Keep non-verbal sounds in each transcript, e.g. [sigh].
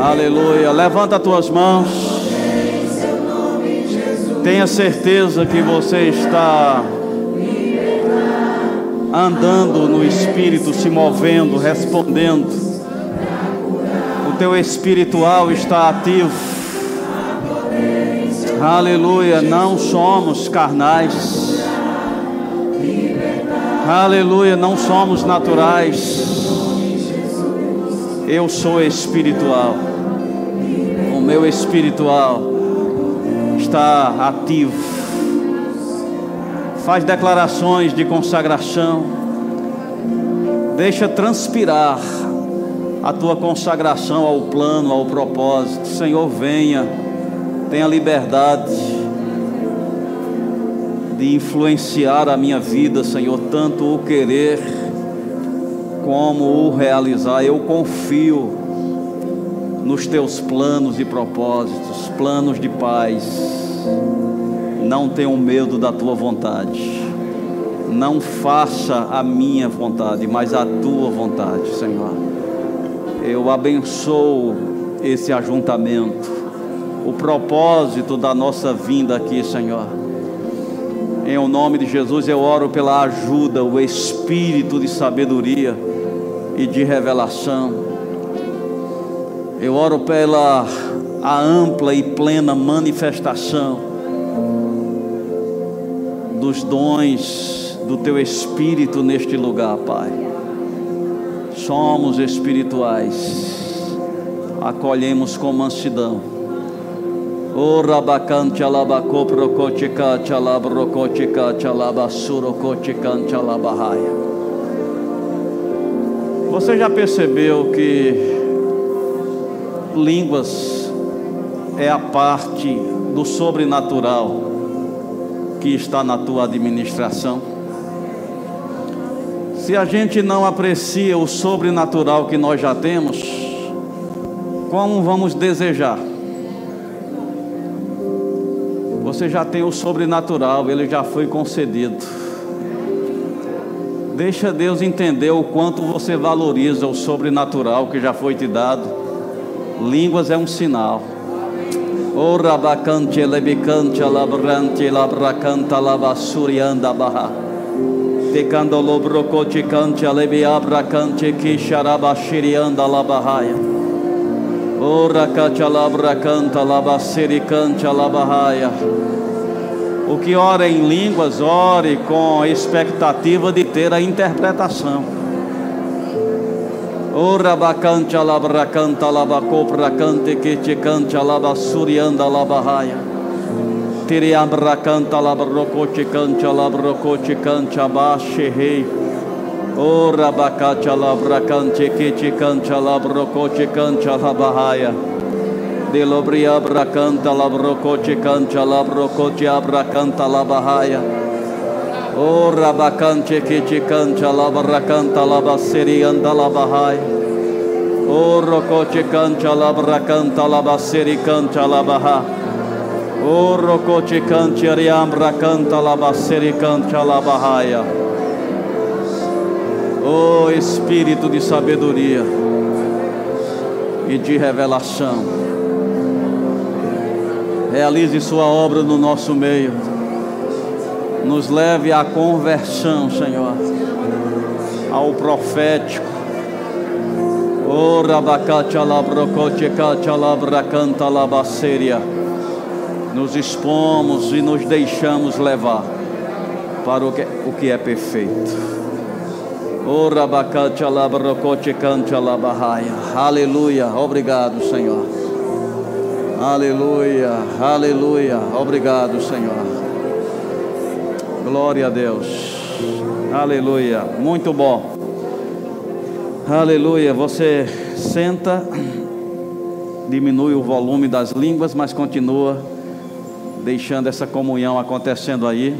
Aleluia. Levanta as tuas mãos. Tenha certeza que você está andando no Espírito, se movendo, respondendo. O teu espiritual está ativo. Aleluia. Não somos carnais. Aleluia. Não somos naturais. Eu sou espiritual. Meu espiritual está ativo. Faz declarações de consagração. Deixa transpirar a tua consagração ao plano, ao propósito. Senhor, venha. Tenha liberdade de influenciar a minha vida, Senhor, tanto o querer como o realizar. Eu confio nos teus planos e propósitos, planos de paz. Não tenho medo da tua vontade. Não faça a minha vontade, mas a tua vontade, Senhor. Eu abençoo esse ajuntamento, o propósito da nossa vinda aqui, Senhor. Em o nome de Jesus eu oro pela ajuda, o espírito de sabedoria e de revelação. Eu oro pela a ampla e plena manifestação dos dons do teu espírito neste lugar, Pai. Somos espirituais. Acolhemos com mansidão. O rabacante alabacô procoticate alabrocoticate alabassurocoticante alabahaya. Você já percebeu que línguas é a parte do sobrenatural que está na tua administração? Se a gente não aprecia o sobrenatural que nós já temos, como vamos desejar? Você já tem o sobrenatural, ele já foi concedido. Deixa Deus entender o quanto você valoriza o sobrenatural que já foi te dado. Línguas é um sinal. O rabacante lebicante labrante labracanta lavasurianda barra. Tecando lobrocoticante alebiabracante quixarabashirianda labahaia. O racacha labracanta labasiricante labahaia. O que ora em línguas, ore com expectativa de ter a interpretação. Ora bacante alabracanta alabacopra que te cante alabassurianda alabahaya. Tiriambracanta alabrocote cante alabrocote cante abaixo rei. Ora bacate alabracante que te cante alabrocote cante alabahaya de lobria bracanta labrocote canta labrocote abracanta labahaya o rabacante que te canta labracanta labaceri anda labahaya o rocote canta labracanta labaceri canta labaha o rocote canta riambra canta labaceri canta labahaya o espírito de sabedoria e de revelação realize Sua obra no nosso meio. Nos leve à conversão, Senhor, ao profético. Ora Nos expomos e nos deixamos levar para o que, o que é perfeito. Aleluia. Obrigado, Senhor. Aleluia, aleluia. Obrigado, Senhor. Glória a Deus. Aleluia. Muito bom. Aleluia. Você senta, diminui o volume das línguas, mas continua deixando essa comunhão acontecendo aí.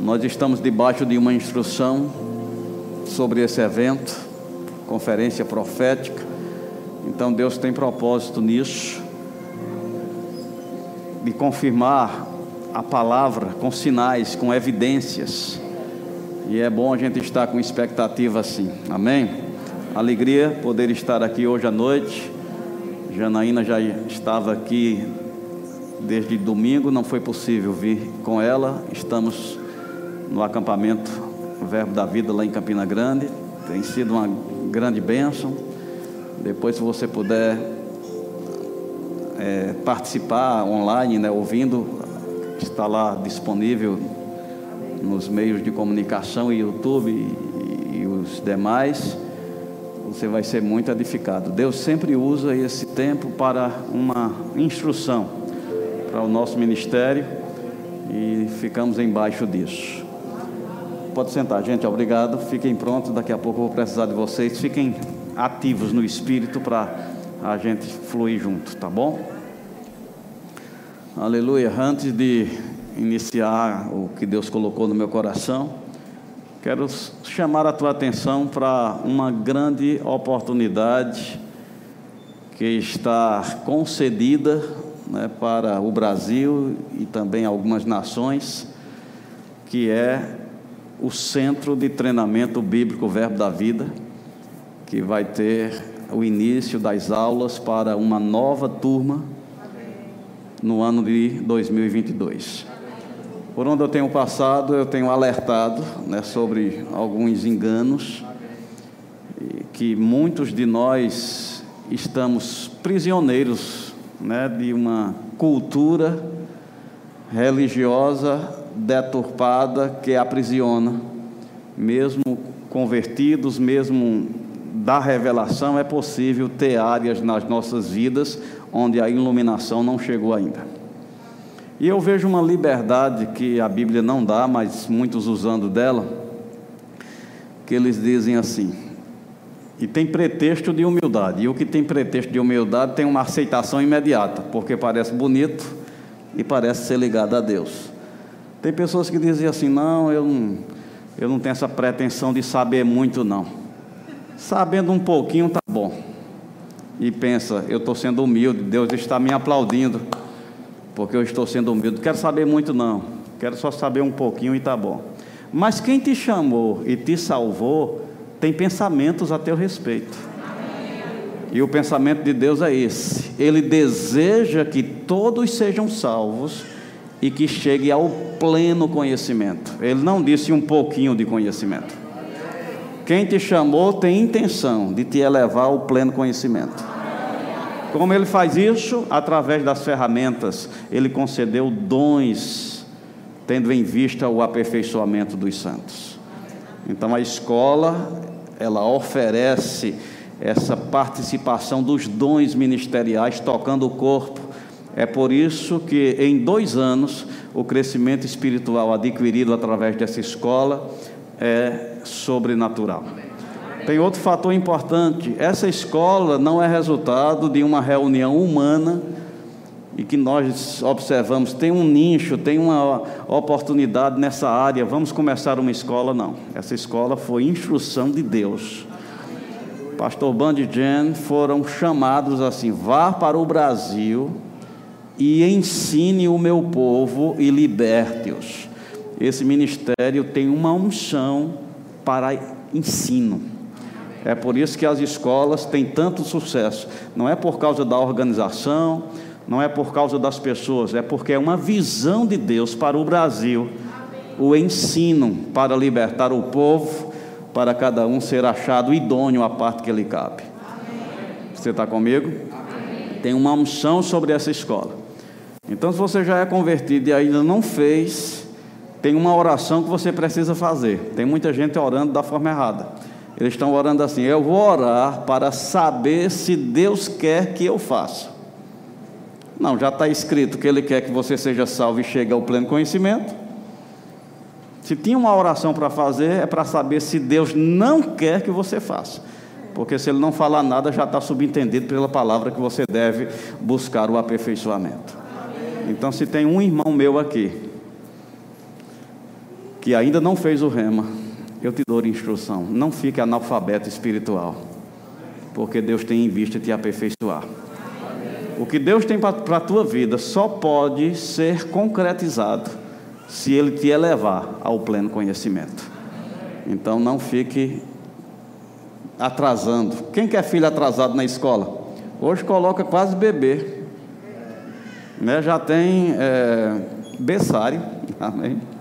Nós estamos debaixo de uma instrução sobre esse evento, conferência profética. Então Deus tem propósito nisso, de confirmar a palavra com sinais, com evidências. E é bom a gente estar com expectativa assim. Amém? alegria poder estar aqui hoje à noite. Janaína já estava aqui desde domingo, não foi possível vir com ela. Estamos no acampamento Verbo da Vida lá em Campina Grande. Tem sido uma grande bênção. Depois, se você puder é, participar online, né, ouvindo, está lá disponível nos meios de comunicação, YouTube e, e os demais você vai ser muito edificado. Deus sempre usa esse tempo para uma instrução para o nosso ministério e ficamos embaixo disso. Pode sentar, gente, obrigado. Fiquem prontos, daqui a pouco eu vou precisar de vocês. Fiquem ativos no espírito para a gente fluir junto, tá bom? Aleluia. Antes de iniciar o que Deus colocou no meu coração, Quero chamar a tua atenção para uma grande oportunidade que está concedida né, para o Brasil e também algumas nações, que é o Centro de Treinamento Bíblico Verbo da Vida, que vai ter o início das aulas para uma nova turma no ano de 2022. Por onde eu tenho passado, eu tenho alertado né, sobre alguns enganos que muitos de nós estamos prisioneiros né, de uma cultura religiosa deturpada que aprisiona, mesmo convertidos, mesmo da revelação, é possível ter áreas nas nossas vidas onde a iluminação não chegou ainda. E eu vejo uma liberdade que a Bíblia não dá, mas muitos usando dela, que eles dizem assim, e tem pretexto de humildade, e o que tem pretexto de humildade tem uma aceitação imediata, porque parece bonito e parece ser ligado a Deus. Tem pessoas que dizem assim: não, eu não, eu não tenho essa pretensão de saber muito, não. Sabendo um pouquinho tá bom. E pensa, eu estou sendo humilde, Deus está me aplaudindo porque eu estou sendo humilde. Quero saber muito, não. Quero só saber um pouquinho e está bom. Mas quem te chamou e te salvou tem pensamentos a teu respeito. E o pensamento de Deus é esse: Ele deseja que todos sejam salvos e que chegue ao pleno conhecimento. Ele não disse um pouquinho de conhecimento. Quem te chamou tem intenção de te elevar ao pleno conhecimento. Como ele faz isso? Através das ferramentas. Ele concedeu dons, tendo em vista o aperfeiçoamento dos santos. Então a escola, ela oferece essa participação dos dons ministeriais tocando o corpo. É por isso que em dois anos o crescimento espiritual adquirido através dessa escola é sobrenatural. Tem outro fator importante: essa escola não é resultado de uma reunião humana e que nós observamos, tem um nicho, tem uma oportunidade nessa área, vamos começar uma escola. Não, essa escola foi instrução de Deus. Pastor Band e Jen foram chamados assim: vá para o Brasil e ensine o meu povo e liberte-os. Esse ministério tem uma unção para ensino. É por isso que as escolas têm tanto sucesso. Não é por causa da organização, não é por causa das pessoas, é porque é uma visão de Deus para o Brasil. O ensino para libertar o povo, para cada um ser achado idôneo à parte que lhe cabe. Você está comigo? Tem uma unção sobre essa escola. Então, se você já é convertido e ainda não fez, tem uma oração que você precisa fazer. Tem muita gente orando da forma errada. Eles estão orando assim: Eu vou orar para saber se Deus quer que eu faça. Não, já está escrito que Ele quer que você seja salvo e chegue ao pleno conhecimento. Se tinha uma oração para fazer, é para saber se Deus não quer que você faça. Porque se Ele não falar nada, já está subentendido pela palavra que você deve buscar o aperfeiçoamento. Então, se tem um irmão meu aqui, que ainda não fez o rema, eu te dou instrução. Não fique analfabeto espiritual, porque Deus tem em vista te aperfeiçoar. O que Deus tem para a tua vida só pode ser concretizado se Ele te elevar ao pleno conhecimento. Então não fique atrasando. Quem quer filho atrasado na escola? Hoje coloca quase bebê. Né? Já tem é, berçário. Amém.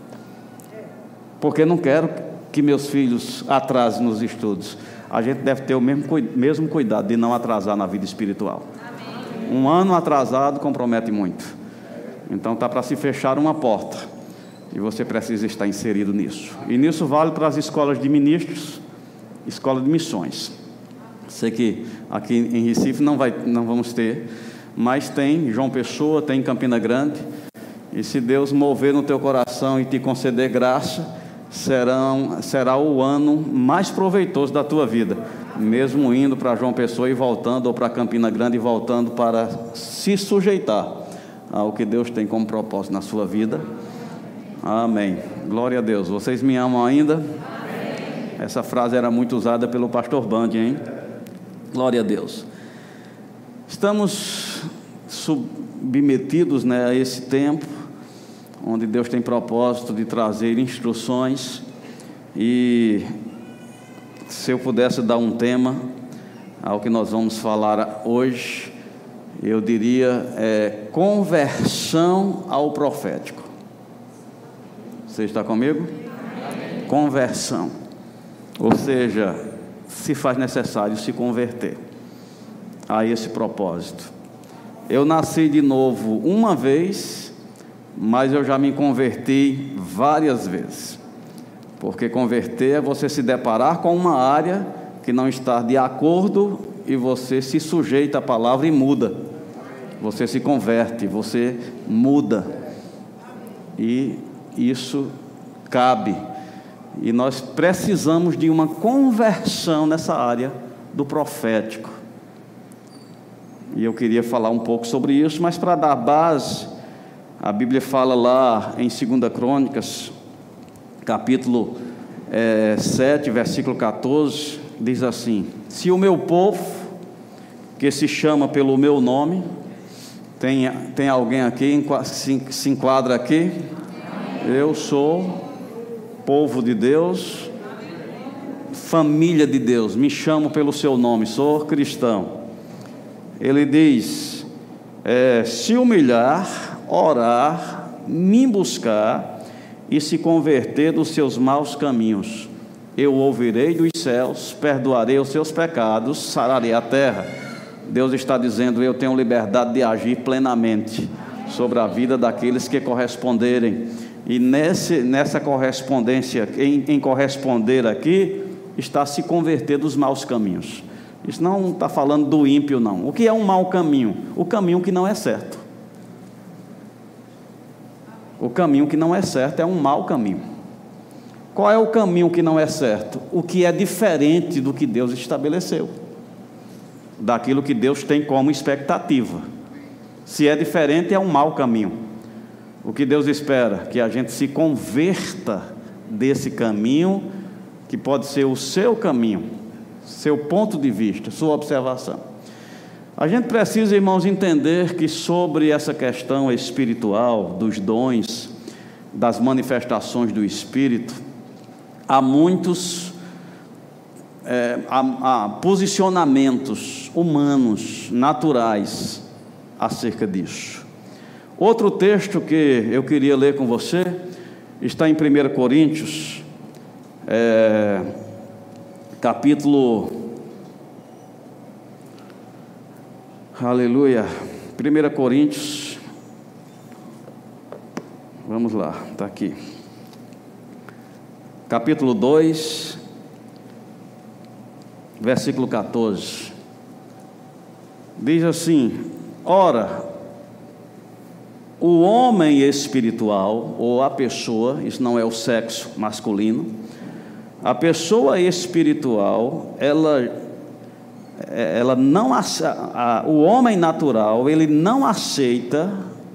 Porque não quero que meus filhos atrasem nos estudos. A gente deve ter o mesmo, mesmo cuidado de não atrasar na vida espiritual. Amém. Um ano atrasado compromete muito. Então está para se fechar uma porta. E você precisa estar inserido nisso. E nisso vale para as escolas de ministros, escola de missões. Sei que aqui em Recife não, vai, não vamos ter, mas tem João Pessoa, tem Campina Grande. E se Deus mover no teu coração e te conceder graça, serão, será o ano mais proveitoso da tua vida, mesmo indo para João Pessoa e voltando, ou para Campina Grande e voltando para se sujeitar ao que Deus tem como propósito na sua vida. Amém. Glória a Deus. Vocês me amam ainda? Amém. Essa frase era muito usada pelo pastor Band, hein? Glória a Deus. Estamos submetidos né, a esse tempo onde Deus tem propósito de trazer instruções e se eu pudesse dar um tema ao que nós vamos falar hoje, eu diria é conversão ao profético. Você está comigo? Amém. Conversão. Ou seja, se faz necessário se converter a esse propósito. Eu nasci de novo uma vez mas eu já me converti várias vezes. Porque converter é você se deparar com uma área que não está de acordo e você se sujeita à palavra e muda. Você se converte, você muda. E isso cabe. E nós precisamos de uma conversão nessa área do profético. E eu queria falar um pouco sobre isso, mas para dar base, a Bíblia fala lá em 2 Crônicas, capítulo é, 7, versículo 14, diz assim: Se o meu povo, que se chama pelo meu nome, tem, tem alguém aqui, se, se enquadra aqui? Eu sou povo de Deus, família de Deus, me chamo pelo seu nome, sou cristão. Ele diz: é, se humilhar, orar, me buscar e se converter dos seus maus caminhos. Eu ouvirei dos céus, perdoarei os seus pecados, sararei a terra. Deus está dizendo: Eu tenho liberdade de agir plenamente sobre a vida daqueles que corresponderem. E nesse, nessa correspondência, em, em corresponder aqui, está se converter dos maus caminhos. Isso não está falando do ímpio, não. O que é um mau caminho? O caminho que não é certo. O caminho que não é certo é um mau caminho. Qual é o caminho que não é certo? O que é diferente do que Deus estabeleceu, daquilo que Deus tem como expectativa. Se é diferente, é um mau caminho. O que Deus espera? Que a gente se converta desse caminho, que pode ser o seu caminho, seu ponto de vista, sua observação. A gente precisa, irmãos, entender que sobre essa questão espiritual, dos dons, das manifestações do Espírito, há muitos é, há, há posicionamentos humanos, naturais, acerca disso. Outro texto que eu queria ler com você está em 1 Coríntios, é, capítulo Aleluia. 1 Coríntios. Vamos lá, está aqui. Capítulo 2, versículo 14. Diz assim: Ora, o homem espiritual, ou a pessoa, isso não é o sexo masculino, a pessoa espiritual, ela ela não a, o homem natural ele não aceita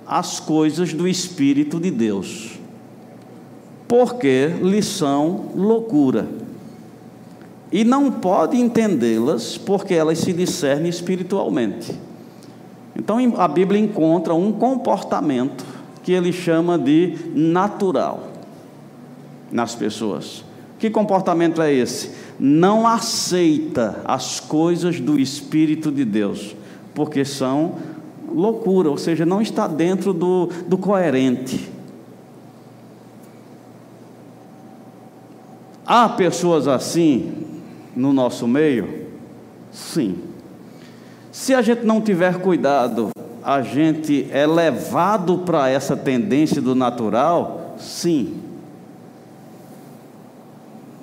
as coisas do Espírito de Deus, porque lhe são loucura e não pode entendê-las porque elas se discernem espiritualmente. Então a Bíblia encontra um comportamento que ele chama de natural nas pessoas. Que comportamento é esse? Não aceita as coisas do Espírito de Deus, porque são loucura, ou seja, não está dentro do, do coerente. Há pessoas assim no nosso meio? Sim. Se a gente não tiver cuidado, a gente é levado para essa tendência do natural? Sim.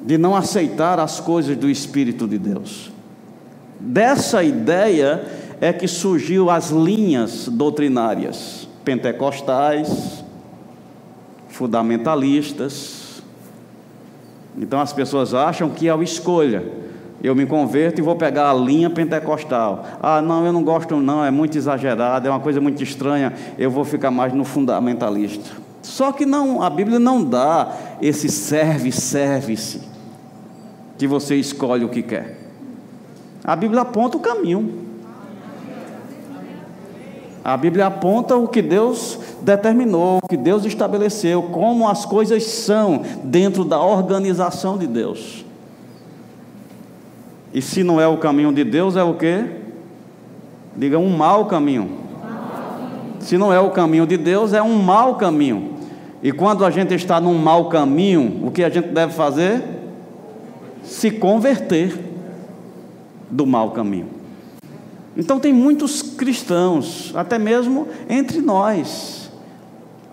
De não aceitar as coisas do Espírito de Deus. Dessa ideia é que surgiu as linhas doutrinárias pentecostais, fundamentalistas. Então as pessoas acham que é uma escolha eu me converto e vou pegar a linha pentecostal. Ah, não, eu não gosto, não, é muito exagerado, é uma coisa muito estranha, eu vou ficar mais no fundamentalista. Só que não, a Bíblia não dá esse serve, serve-se, que você escolhe o que quer. A Bíblia aponta o caminho. A Bíblia aponta o que Deus determinou, o que Deus estabeleceu, como as coisas são dentro da organização de Deus. E se não é o caminho de Deus, é o que? Diga um mau caminho. Se não é o caminho de Deus, é um mau caminho. E quando a gente está num mau caminho, o que a gente deve fazer? Se converter do mau caminho. Então tem muitos cristãos, até mesmo entre nós,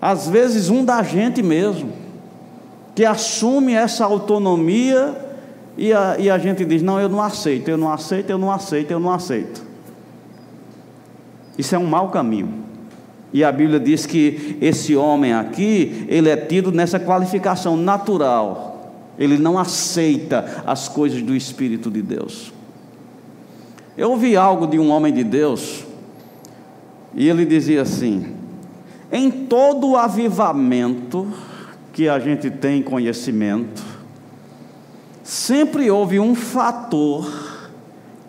às vezes um da gente mesmo, que assume essa autonomia e a, e a gente diz: não, eu não aceito, eu não aceito, eu não aceito, eu não aceito. Isso é um mau caminho. E a Bíblia diz que esse homem aqui, ele é tido nessa qualificação natural. Ele não aceita as coisas do Espírito de Deus. Eu ouvi algo de um homem de Deus, e ele dizia assim: em todo o avivamento que a gente tem conhecimento, sempre houve um fator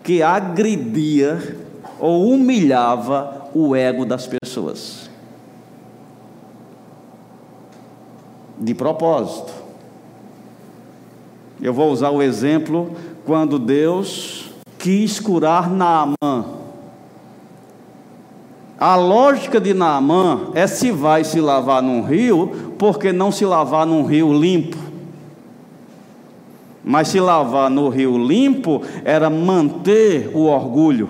que agredia ou humilhava o ego das pessoas. De propósito. Eu vou usar o exemplo quando Deus quis curar Naamã. A lógica de Naamã é se vai se lavar num rio, porque não se lavar num rio limpo. Mas se lavar no rio limpo era manter o orgulho.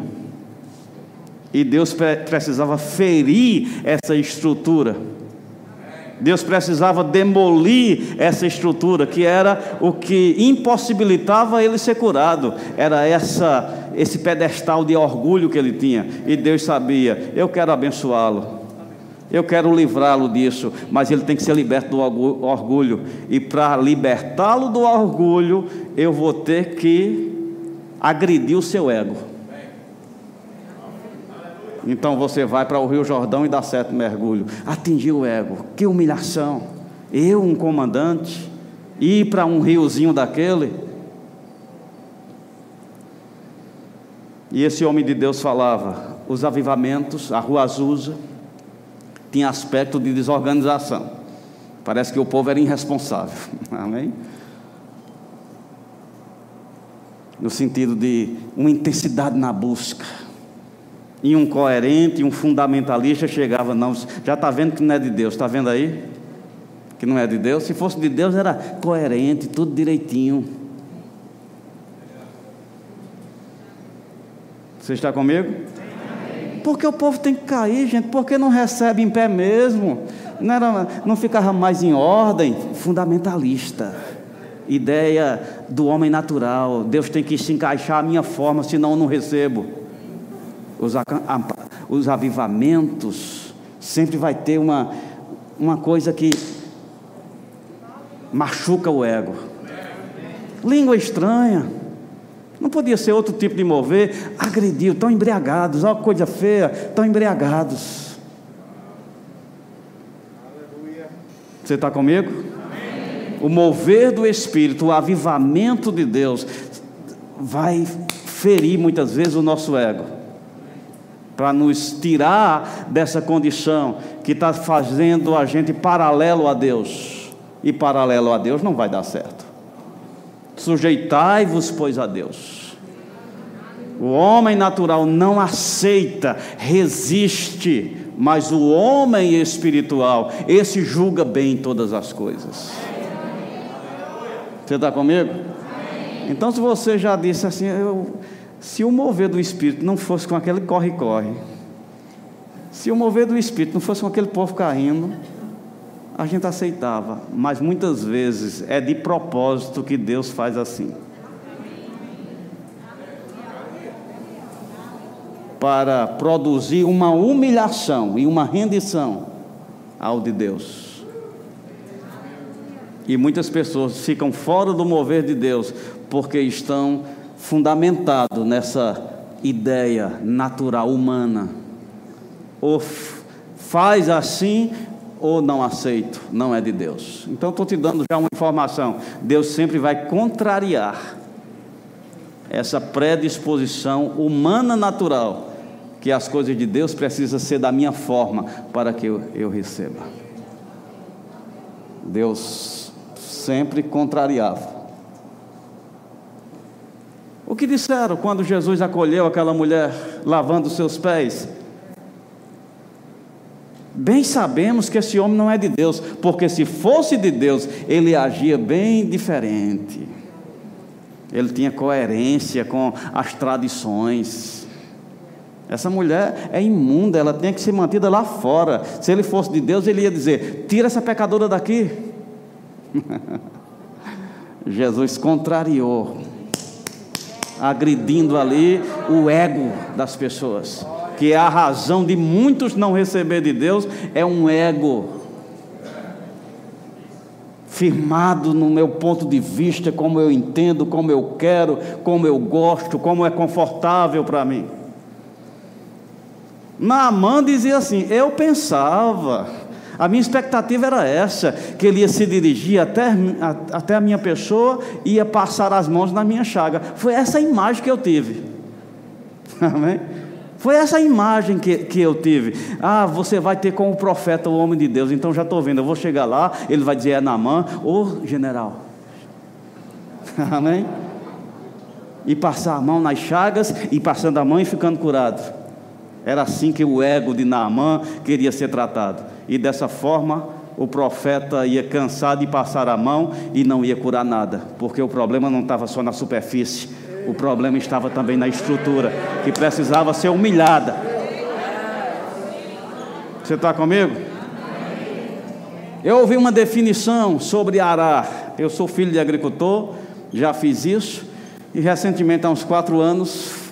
E Deus precisava ferir essa estrutura. Deus precisava demolir essa estrutura, que era o que impossibilitava ele ser curado. Era essa esse pedestal de orgulho que ele tinha. E Deus sabia, eu quero abençoá-lo. Eu quero livrá-lo disso, mas ele tem que ser liberto do orgulho. E para libertá-lo do orgulho, eu vou ter que agredir o seu ego. Então você vai para o Rio Jordão e dá certo mergulho. Atingir o ego. Que humilhação. Eu, um comandante, ir para um riozinho daquele. E esse homem de Deus falava: os avivamentos, a rua Azusa tinha aspecto de desorganização. Parece que o povo era irresponsável. [laughs] Amém? No sentido de uma intensidade na busca. E um coerente, um fundamentalista chegava, não, já está vendo que não é de Deus, está vendo aí? Que não é de Deus. Se fosse de Deus, era coerente, tudo direitinho. Você está comigo? Porque o povo tem que cair, gente, porque não recebe em pé mesmo. Não, era, não ficava mais em ordem. Fundamentalista. Ideia do homem natural. Deus tem que se encaixar a minha forma, senão eu não recebo. Os, os avivamentos sempre vai ter uma, uma coisa que machuca o ego. Língua estranha. Não podia ser outro tipo de mover. Agrediu, estão embriagados, olha coisa feia, estão embriagados. Você está comigo? O mover do Espírito, o avivamento de Deus, vai ferir muitas vezes o nosso ego, para nos tirar dessa condição que está fazendo a gente paralelo a Deus, e paralelo a Deus não vai dar certo. Sujeitai-vos, pois, a Deus. O homem natural não aceita, resiste, mas o homem espiritual, esse julga bem todas as coisas. Você está comigo? Então, se você já disse assim, eu, se o mover do Espírito não fosse com aquele corre-corre, se o mover do Espírito não fosse com aquele povo caindo, a gente aceitava, mas muitas vezes é de propósito que Deus faz assim. Para produzir uma humilhação e uma rendição ao de Deus. E muitas pessoas ficam fora do mover de Deus porque estão fundamentados nessa ideia natural humana. Ou faz assim ou não aceito, não é de Deus. Então estou te dando já uma informação. Deus sempre vai contrariar essa predisposição humana natural que as coisas de Deus precisam ser da minha forma para que eu, eu receba. Deus sempre contrariava. O que disseram quando Jesus acolheu aquela mulher lavando seus pés? Bem sabemos que esse homem não é de Deus, porque se fosse de Deus, ele agia bem diferente. Ele tinha coerência com as tradições. Essa mulher é imunda, ela tem que ser mantida lá fora. Se ele fosse de Deus, ele ia dizer: tira essa pecadora daqui. [laughs] Jesus contrariou, agredindo ali o ego das pessoas que é a razão de muitos não receber de Deus, é um ego firmado no meu ponto de vista, como eu entendo, como eu quero, como eu gosto, como é confortável para mim. Naamã dizia assim: Eu pensava, a minha expectativa era essa, que ele ia se dirigir até, até a minha pessoa e ia passar as mãos na minha chaga. Foi essa imagem que eu tive. [laughs] Amém? Foi essa imagem que, que eu tive. Ah, você vai ter como profeta o homem de Deus. Então já estou vendo, eu vou chegar lá, ele vai dizer é Namã, ô general. [laughs] Amém? E passar a mão nas chagas, e passando a mão e ficando curado. Era assim que o ego de Naamã queria ser tratado. E dessa forma, o profeta ia cansar de passar a mão e não ia curar nada, porque o problema não estava só na superfície, o problema estava também na estrutura, que precisava ser humilhada. Você está comigo? Eu ouvi uma definição sobre arar. Eu sou filho de agricultor, já fiz isso, e recentemente, há uns quatro anos,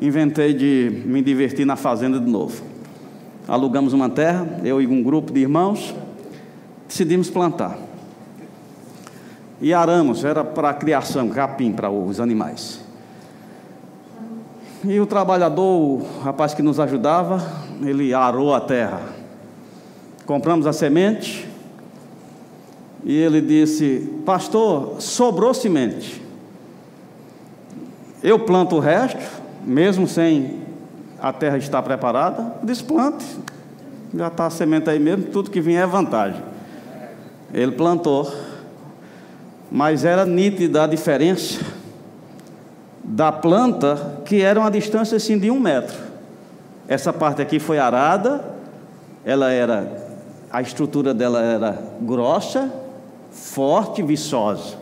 inventei de me divertir na fazenda de novo. Alugamos uma terra, eu e um grupo de irmãos, decidimos plantar. E aramos, era para criação, capim para os animais. E o trabalhador, o rapaz que nos ajudava, ele arou a terra. Compramos a semente. E ele disse: Pastor, sobrou semente. Eu planto o resto, mesmo sem a terra estar preparada. Desplante. Já está a semente aí mesmo, tudo que vier é vantagem. Ele plantou, mas era nítida a diferença da planta, que era uma distância assim de um metro. Essa parte aqui foi arada, ela era, a estrutura dela era grossa, forte, viçosa.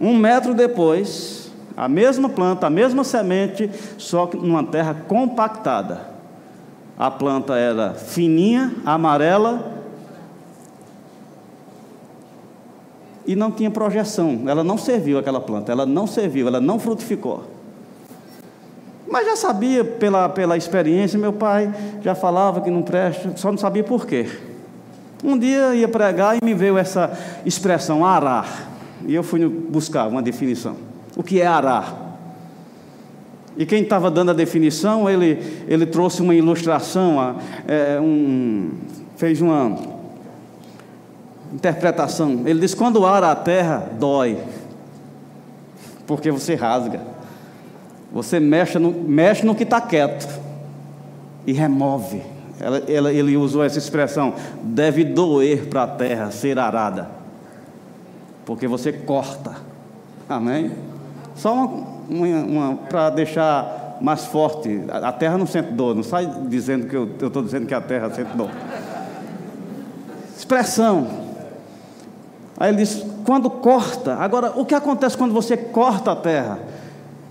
Um metro depois, a mesma planta, a mesma semente, só que numa terra compactada. A planta era fininha, amarela, e não tinha projeção. Ela não serviu aquela planta, ela não serviu, ela não frutificou. Mas já sabia pela, pela experiência, meu pai já falava que não presta, só não sabia por quê. Um dia ia pregar e me veio essa expressão arar. E eu fui buscar uma definição. O que é arar? E quem estava dando a definição, ele, ele trouxe uma ilustração, é, um, fez uma, interpretação. Ele diz: quando ara a terra, dói, porque você rasga, você mexe no, mexe no que está quieto e remove. Ela, ela, ele usou essa expressão: deve doer para a terra ser arada, porque você corta Amém? Só uma, uma, uma para deixar mais forte. A terra não sente dor, não sai dizendo que eu estou dizendo que a terra sente dor. Expressão. Aí ele diz: quando corta. Agora, o que acontece quando você corta a terra?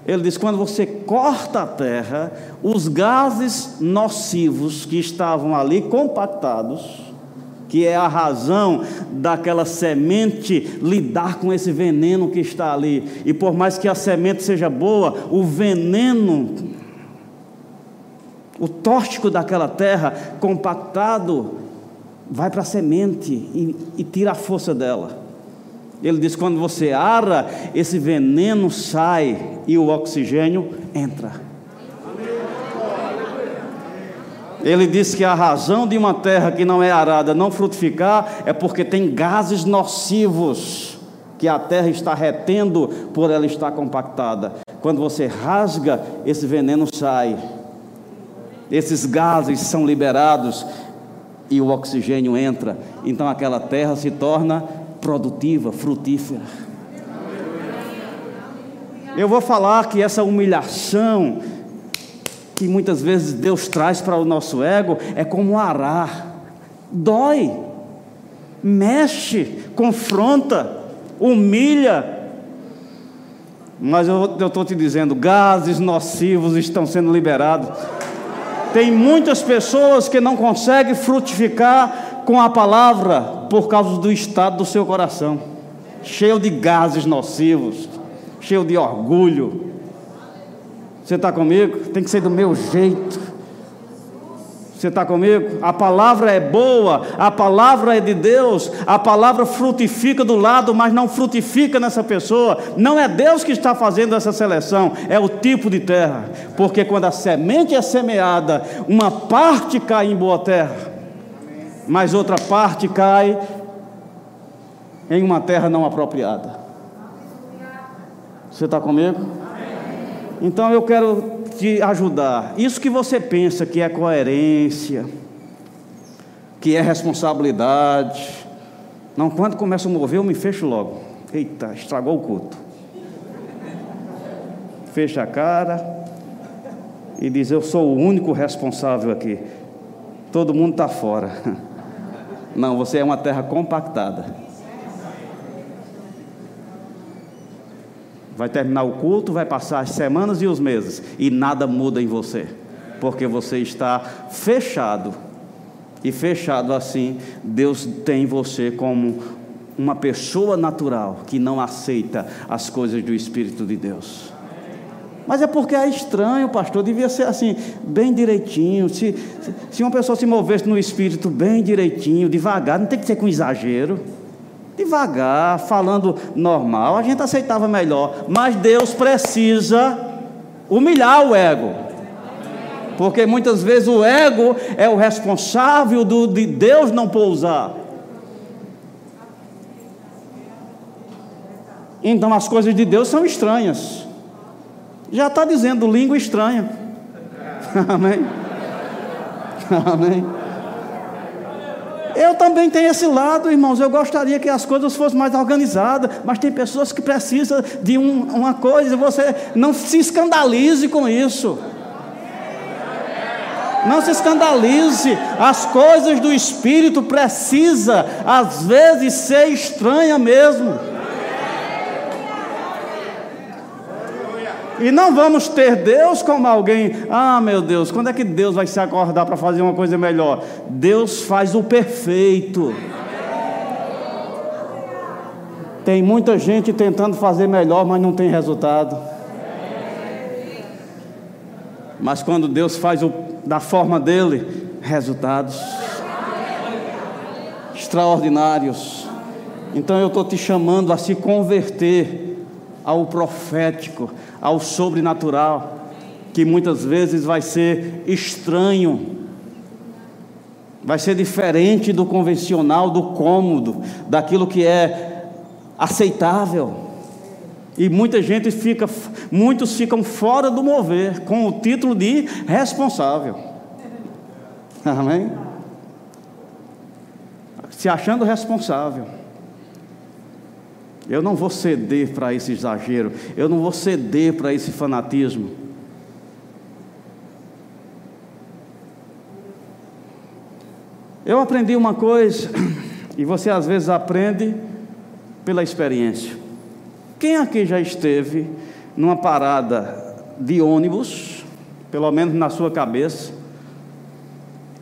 Ele diz: quando você corta a terra, os gases nocivos que estavam ali compactados, que é a razão daquela semente lidar com esse veneno que está ali, e por mais que a semente seja boa, o veneno, o tóxico daquela terra compactado, vai para a semente e, e tira a força dela. Ele diz: quando você ara, esse veneno sai e o oxigênio entra. Ele diz que a razão de uma terra que não é arada não frutificar é porque tem gases nocivos que a terra está retendo por ela estar compactada. Quando você rasga, esse veneno sai. Esses gases são liberados e o oxigênio entra. Então aquela terra se torna produtiva, frutífera. Eu vou falar que essa humilhação que muitas vezes Deus traz para o nosso ego é como arar. Dói, mexe, confronta, humilha. Mas eu estou te dizendo, gases nocivos estão sendo liberados. Tem muitas pessoas que não conseguem frutificar com a palavra por causa do estado do seu coração, cheio de gases nocivos, cheio de orgulho. Você está comigo? Tem que ser do meu jeito. Você está comigo? A palavra é boa, a palavra é de Deus, a palavra frutifica do lado, mas não frutifica nessa pessoa. Não é Deus que está fazendo essa seleção, é o tipo de terra. Porque quando a semente é semeada, uma parte cai em boa terra, mas outra parte cai em uma terra não apropriada. Você está comigo? Então eu quero te ajudar. Isso que você pensa que é coerência, que é responsabilidade. Não, quando começa a mover, eu me fecho logo. Eita, estragou o culto. Fecha a cara e diz: Eu sou o único responsável aqui. Todo mundo está fora. [laughs] Não, você é uma terra compactada. Vai terminar o culto, vai passar as semanas e os meses e nada muda em você, porque você está fechado. E fechado assim, Deus tem você como uma pessoa natural que não aceita as coisas do Espírito de Deus. Mas é porque é estranho, pastor. Devia ser assim, bem direitinho. Se, se uma pessoa se movesse no espírito bem direitinho, devagar, não tem que ser com exagero. Devagar, falando normal, a gente aceitava melhor. Mas Deus precisa humilhar o ego. Porque muitas vezes o ego é o responsável do, de Deus não pousar. Então as coisas de Deus são estranhas. Já está dizendo língua estranha. [laughs] Amém? Amém? Eu também tenho esse lado, irmãos. Eu gostaria que as coisas fossem mais organizadas, mas tem pessoas que precisam de um, uma coisa e você não se escandalize com isso. Não se escandalize. As coisas do Espírito precisa, às vezes, ser estranha mesmo. E não vamos ter Deus como alguém, ah meu Deus, quando é que Deus vai se acordar para fazer uma coisa melhor? Deus faz o perfeito. Tem muita gente tentando fazer melhor, mas não tem resultado. Mas quando Deus faz o, da forma dele, resultados extraordinários. Então eu estou te chamando a se converter ao profético, ao sobrenatural, que muitas vezes vai ser estranho, vai ser diferente do convencional, do cômodo, daquilo que é aceitável. E muita gente fica, muitos ficam fora do mover, com o título de responsável. Amém? Se achando responsável. Eu não vou ceder para esse exagero, eu não vou ceder para esse fanatismo. Eu aprendi uma coisa, [clears throat] e você às vezes aprende pela experiência. Quem aqui já esteve numa parada de ônibus, pelo menos na sua cabeça,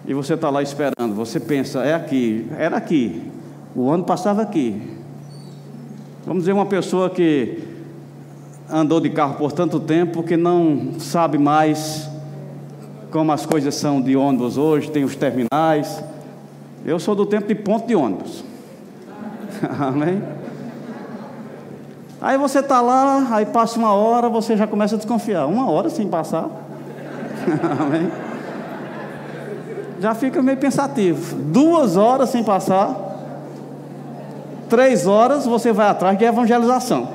e você está lá esperando, você pensa, é aqui, era aqui, o ônibus passava aqui. Vamos dizer, uma pessoa que andou de carro por tanto tempo que não sabe mais como as coisas são de ônibus hoje, tem os terminais. Eu sou do tempo de ponto de ônibus. [laughs] Amém? Aí você está lá, aí passa uma hora, você já começa a desconfiar. Uma hora sem passar. [laughs] Amém? Já fica meio pensativo. Duas horas sem passar. Três horas você vai atrás de evangelização.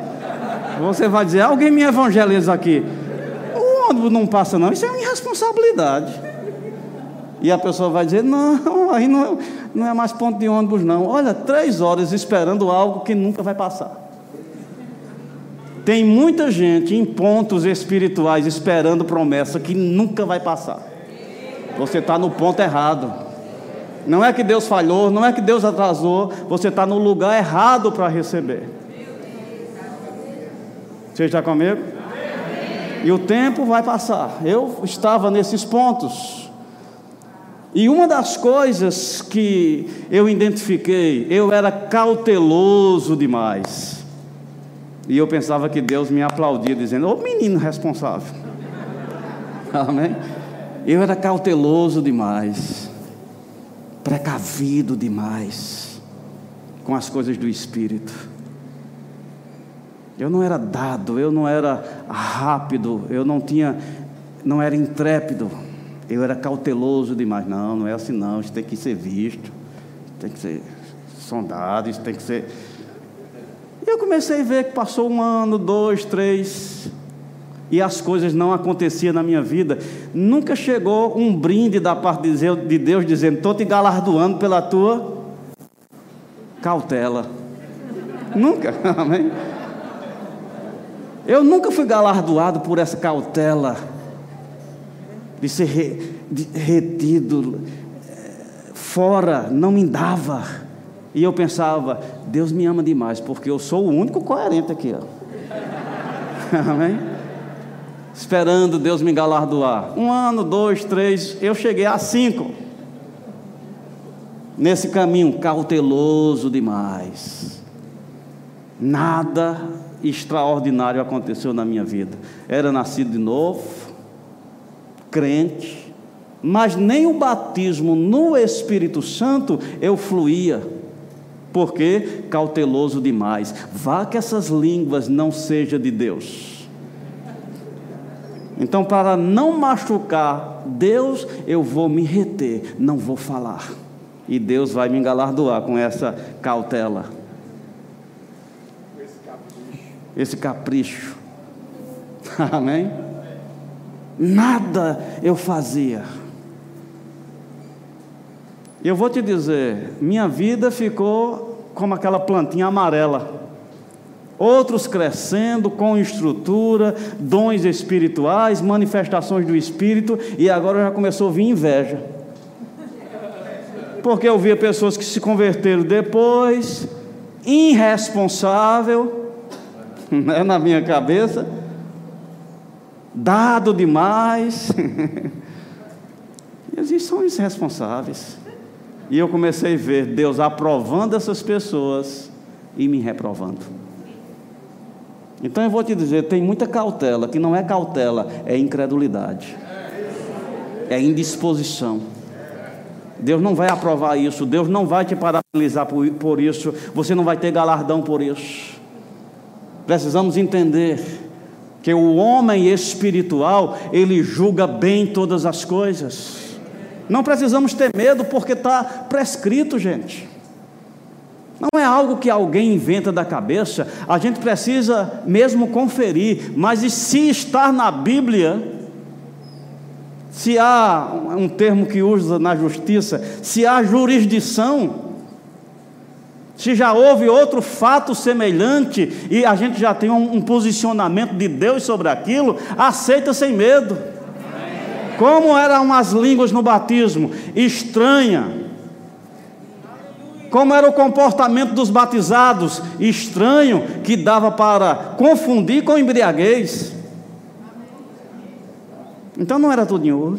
Você vai dizer, alguém me evangeliza aqui. O ônibus não passa, não. Isso é uma irresponsabilidade. E a pessoa vai dizer: Não, aí não é, não é mais ponto de ônibus, não. Olha, três horas esperando algo que nunca vai passar. Tem muita gente em pontos espirituais esperando promessa que nunca vai passar. Você está no ponto errado. Não é que Deus falhou, não é que Deus atrasou, você está no lugar errado para receber. Você está comigo? E o tempo vai passar. Eu estava nesses pontos. E uma das coisas que eu identifiquei, eu era cauteloso demais. E eu pensava que Deus me aplaudia, dizendo: Ô menino responsável. [laughs] Amém? Eu era cauteloso demais, precavido demais com as coisas do Espírito. Eu não era dado, eu não era rápido, eu não tinha, não era intrépido. Eu era cauteloso demais. Não, não é assim não. Isso tem que ser visto, tem que ser sondado, isso tem que ser. E eu comecei a ver que passou um ano, dois, três, e as coisas não aconteciam na minha vida. Nunca chegou um brinde da parte de Deus dizendo: Estou te galardoando pela tua cautela. Nunca, [laughs] amém? Eu nunca fui galardoado por essa cautela de ser re, de, retido eh, fora, não me dava. E eu pensava, Deus me ama demais, porque eu sou o único coerente aqui. [laughs] Amém? Esperando Deus me galardoar. Um ano, dois, três, eu cheguei a cinco. Nesse caminho cauteloso demais. Nada extraordinário aconteceu na minha vida. Era nascido de novo, crente, mas nem o batismo no Espírito Santo eu fluía. Porque cauteloso demais. Vá que essas línguas não sejam de Deus. Então, para não machucar Deus, eu vou me reter, não vou falar. E Deus vai me galardoar com essa cautela. Esse capricho. [laughs] Amém? nada eu fazia. Eu vou te dizer, minha vida ficou como aquela plantinha amarela. Outros crescendo com estrutura, dons espirituais, manifestações do Espírito, e agora já começou a vir inveja. Porque eu via pessoas que se converteram depois, irresponsável, [laughs] né, na minha cabeça, dado demais. [laughs] Eles são irresponsáveis. E eu comecei a ver Deus aprovando essas pessoas e me reprovando. Então eu vou te dizer, tem muita cautela, que não é cautela, é incredulidade. É indisposição. Deus não vai aprovar isso, Deus não vai te parabenizar por, por isso, você não vai ter galardão por isso. Precisamos entender que o homem espiritual, ele julga bem todas as coisas. Não precisamos ter medo, porque está prescrito, gente. Não é algo que alguém inventa da cabeça, a gente precisa mesmo conferir, mas e se estar na Bíblia, se há um termo que usa na justiça, se há jurisdição, Se já houve outro fato semelhante e a gente já tem um, um posicionamento de Deus sobre aquilo, aceita sem medo. Como eram as línguas no batismo? Estranha. Como era o comportamento dos batizados? Estranho, que dava para confundir com embriaguez. Então não era tudinho.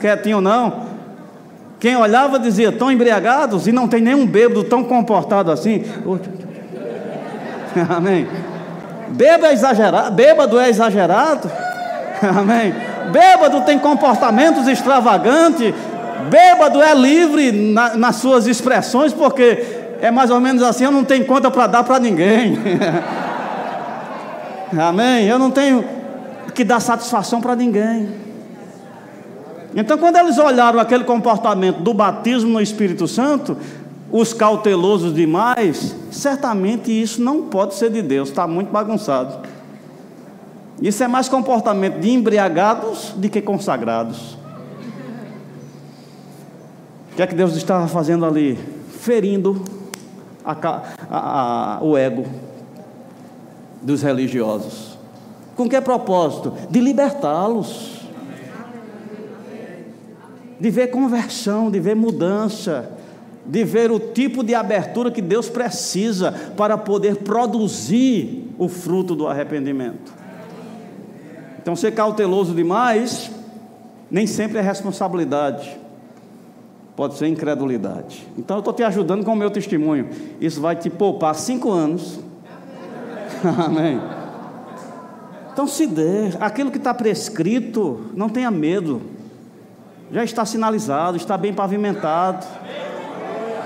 Quietinho não. Quem olhava dizia, tão embriagados, e não tem nenhum bêbado tão comportado assim. [laughs] Amém. Bêbado é exagerado, bêbado é exagerado. [laughs] Amém. Bêbado tem comportamentos extravagantes. Bêbado é livre na, nas suas expressões, porque é mais ou menos assim: eu não tenho conta para dar para ninguém. [laughs] Amém. Eu não tenho que dar satisfação para ninguém. Então, quando eles olharam aquele comportamento do batismo no Espírito Santo, os cautelosos demais, certamente isso não pode ser de Deus, está muito bagunçado. Isso é mais comportamento de embriagados do que consagrados. O que é que Deus estava fazendo ali? Ferindo a, a, a, o ego dos religiosos. Com que propósito? De libertá-los de ver conversão, de ver mudança, de ver o tipo de abertura que Deus precisa para poder produzir o fruto do arrependimento. Então, ser cauteloso demais nem sempre é responsabilidade, pode ser incredulidade. Então, eu estou te ajudando com o meu testemunho. Isso vai te poupar cinco anos. [laughs] Amém. Então, se der, aquilo que está prescrito, não tenha medo já está sinalizado, está bem pavimentado.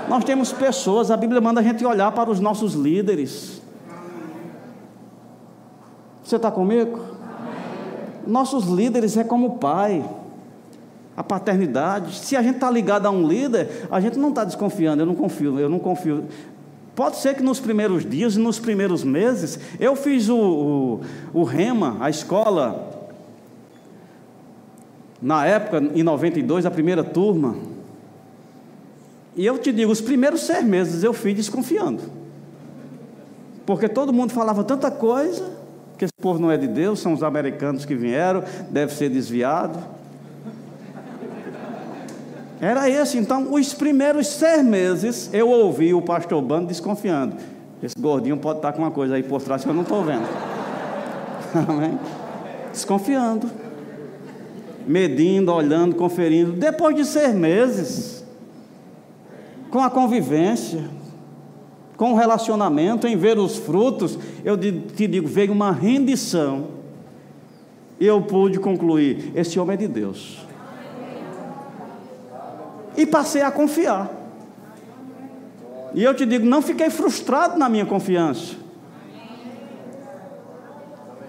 Nós temos pessoas, a Bíblia manda a gente olhar para os nossos líderes. Você está comigo? Nossos líderes é como o pai, a paternidade. Se a gente está ligado a um líder, a gente não está desconfiando. Eu não confio, eu não confio. Pode ser que nos primeiros dias e nos primeiros meses, eu fiz o, o, o REMA, a escola na época, em 92, a primeira turma. E eu te digo, os primeiros seis meses eu fui desconfiando. Porque todo mundo falava tanta coisa, que esse povo não é de Deus, são os americanos que vieram, deve ser desviado. Era esse, então, os primeiros seis meses eu ouvi o pastor Bando desconfiando. Esse gordinho pode estar com uma coisa aí por trás que eu não estou vendo. [laughs] Amém? Desconfiando medindo, olhando, conferindo. Depois de seis meses, com a convivência, com o relacionamento, em ver os frutos, eu te digo, veio uma rendição. E eu pude concluir: esse homem é de Deus. E passei a confiar. E eu te digo, não fiquei frustrado na minha confiança.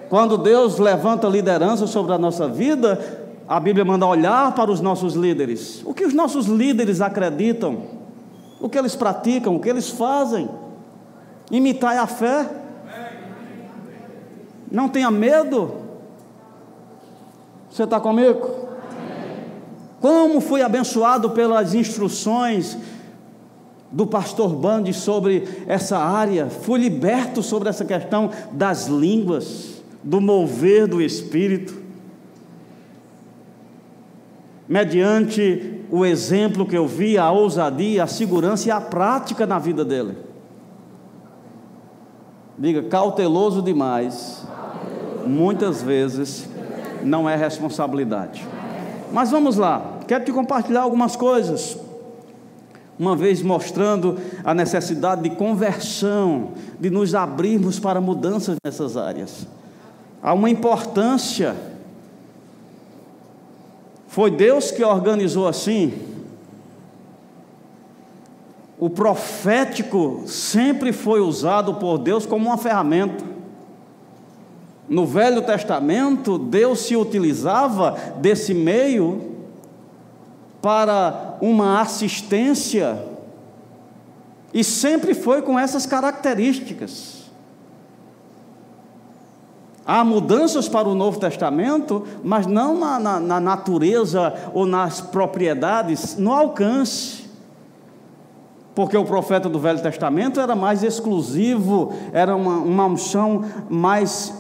Quando Deus levanta liderança sobre a nossa vida, a Bíblia manda olhar para os nossos líderes. O que os nossos líderes acreditam? O que eles praticam? O que eles fazem? Imitar a fé. Não tenha medo. Você está comigo? Como fui abençoado pelas instruções do pastor Bandi sobre essa área, fui liberto sobre essa questão das línguas, do mover do Espírito mediante o exemplo que eu vi, a ousadia, a segurança e a prática na vida dele. Diga, cauteloso demais, muitas vezes não é responsabilidade. Mas vamos lá, quero te compartilhar algumas coisas. Uma vez mostrando a necessidade de conversão, de nos abrirmos para mudanças nessas áreas. Há uma importância foi Deus que organizou assim. O profético sempre foi usado por Deus como uma ferramenta. No Velho Testamento, Deus se utilizava desse meio para uma assistência, e sempre foi com essas características. Há mudanças para o Novo Testamento, mas não na, na, na, natureza ou nas propriedades, no alcance. Porque o profeta do Velho Testamento era mais exclusivo, era uma, uma unção mais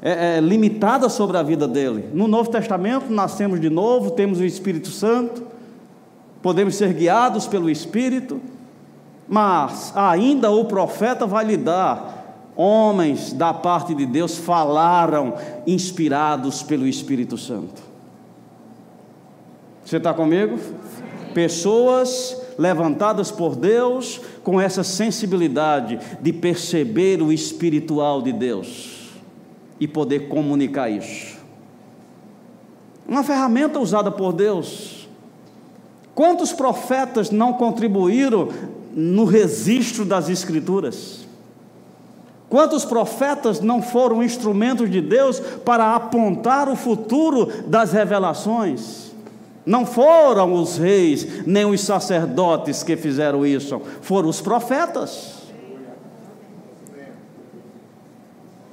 é, é, limitada sobre a vida dele. No Novo Testamento, nascemos de novo, temos o Espírito Santo, podemos ser guiados pelo Espírito, mas ainda o profeta vai lhe dar. Homens da parte de Deus falaram inspirados pelo Espírito Santo. Você está comigo? Pessoas levantadas por Deus com essa sensibilidade de perceber o espiritual de Deus e poder comunicar isso. Uma ferramenta usada por Deus. Quantos profetas não contribuíram no registro das Escrituras? Quantos profetas não foram instrumentos de Deus para apontar o futuro das revelações? Não foram os reis, nem os sacerdotes que fizeram isso, foram os profetas.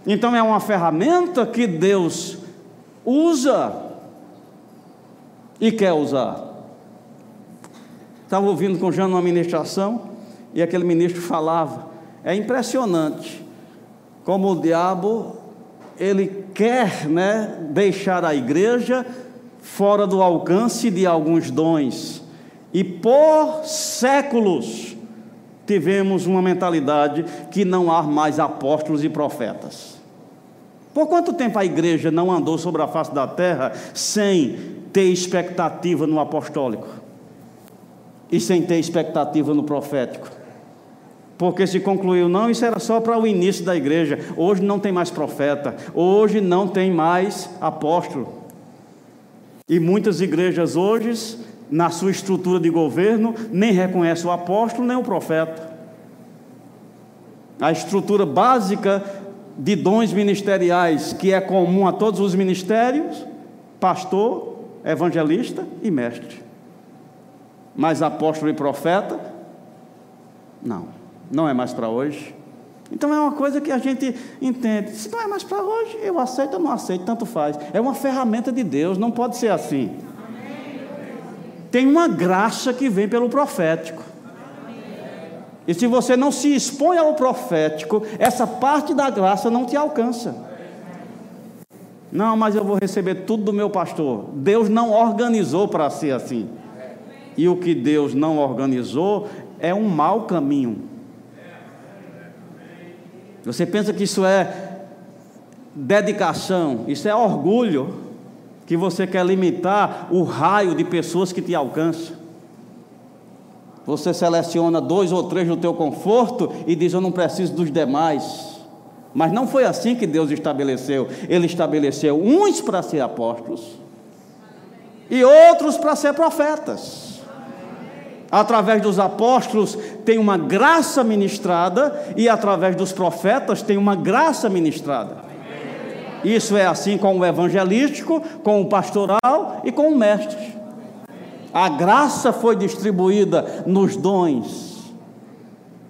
Então é uma ferramenta que Deus usa e quer usar. Estava ouvindo com o Jean numa ministração e aquele ministro falava. É impressionante como o diabo ele quer né, deixar a igreja fora do alcance de alguns dons. E por séculos tivemos uma mentalidade que não há mais apóstolos e profetas. Por quanto tempo a igreja não andou sobre a face da terra sem ter expectativa no apostólico? E sem ter expectativa no profético? Porque se concluiu, não, isso era só para o início da igreja. Hoje não tem mais profeta, hoje não tem mais apóstolo. E muitas igrejas hoje, na sua estrutura de governo, nem reconhecem o apóstolo nem o profeta. A estrutura básica de dons ministeriais, que é comum a todos os ministérios: pastor, evangelista e mestre. Mas apóstolo e profeta, não, não é mais para hoje. Então é uma coisa que a gente entende. Se não é mais para hoje, eu aceito ou não aceito, tanto faz. É uma ferramenta de Deus, não pode ser assim. Tem uma graça que vem pelo profético. E se você não se expõe ao profético, essa parte da graça não te alcança. Não, mas eu vou receber tudo do meu pastor. Deus não organizou para ser assim. E o que Deus não organizou é um mau caminho. Você pensa que isso é dedicação, isso é orgulho, que você quer limitar o raio de pessoas que te alcançam. Você seleciona dois ou três no teu conforto e diz: Eu não preciso dos demais. Mas não foi assim que Deus estabeleceu. Ele estabeleceu uns para ser apóstolos e outros para ser profetas através dos apóstolos tem uma graça ministrada e através dos profetas tem uma graça ministrada. Isso é assim com o evangelístico, com o pastoral e com o mestre. A graça foi distribuída nos dons.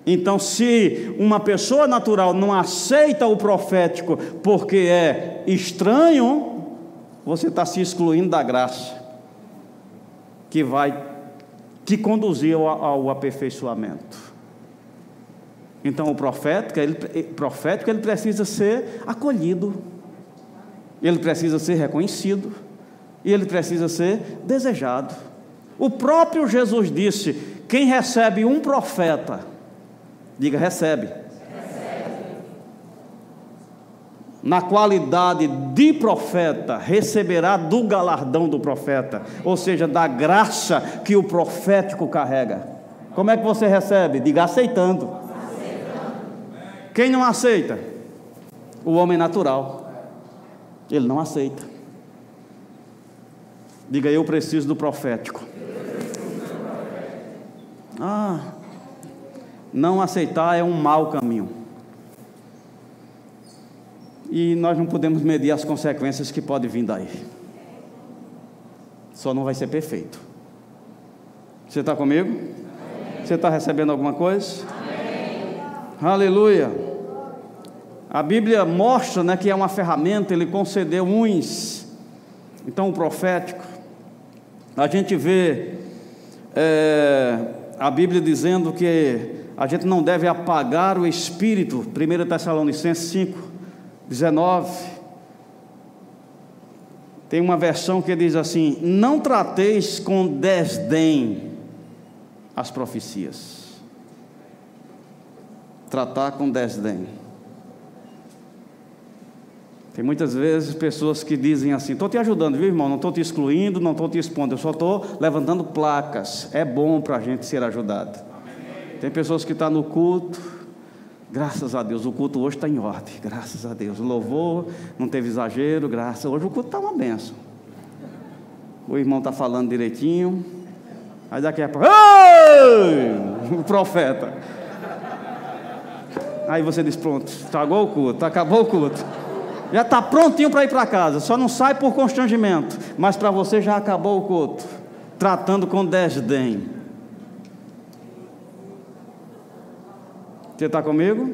Então, se uma pessoa natural não aceita o profético porque é estranho, você está se excluindo da graça, que vai que conduziu ao aperfeiçoamento. Então, o profético ele, profético, ele precisa ser acolhido, ele precisa ser reconhecido, e ele precisa ser desejado. O próprio Jesus disse: quem recebe um profeta, diga recebe na qualidade de profeta, receberá do galardão do profeta, ou seja, da graça que o profético carrega. Como é que você recebe? Diga aceitando. Quem não aceita? O homem natural. Ele não aceita. Diga eu preciso do profético. Ah, não aceitar é um mau caminho e nós não podemos medir as consequências que podem vir daí. Só não vai ser perfeito. Você está comigo? Amém. Você está recebendo alguma coisa? Amém. Aleluia. A Bíblia mostra né, que é uma ferramenta, ele concedeu uns. Então, o profético. A gente vê é, a Bíblia dizendo que a gente não deve apagar o espírito, 1 Tessalonicenses 5, 19. Tem uma versão que diz assim: Não trateis com desdém as profecias. Tratar com desdém. Tem muitas vezes pessoas que dizem assim: estou te ajudando, viu, irmão? Não estou te excluindo, não estou te expondo, eu só estou levantando placas. É bom para a gente ser ajudado. Tem pessoas que estão tá no culto, graças a Deus, o culto hoje está em ordem, graças a Deus. O louvor não teve exagero, graças. Hoje o culto está uma benção. O irmão está falando direitinho, aí daqui a pouco, o profeta. Aí você diz: pronto, estragou o culto, acabou o culto já está prontinho para ir para casa, só não sai por constrangimento, mas para você já acabou o culto, tratando com desdém. Você está comigo?